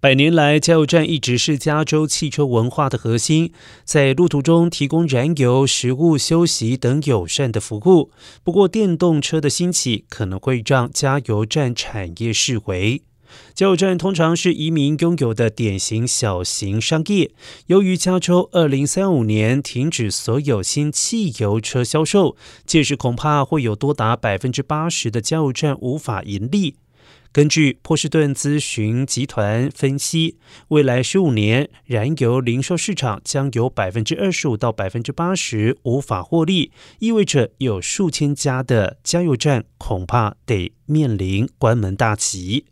百年来，加油站一直是加州汽车文化的核心，在路途中提供燃油、食物、休息等友善的服务。不过，电动车的兴起可能会让加油站产业式微。加油站通常是移民拥有的典型小型商业。由于加州二零三五年停止所有新汽油车销售，届时恐怕会有多达百分之八十的加油站无法盈利。根据波士顿咨询集团分析，未来十五年燃油零售市场将有百分之二十五到百分之八十无法获利，意味着有数千家的加油站恐怕得面临关门大吉。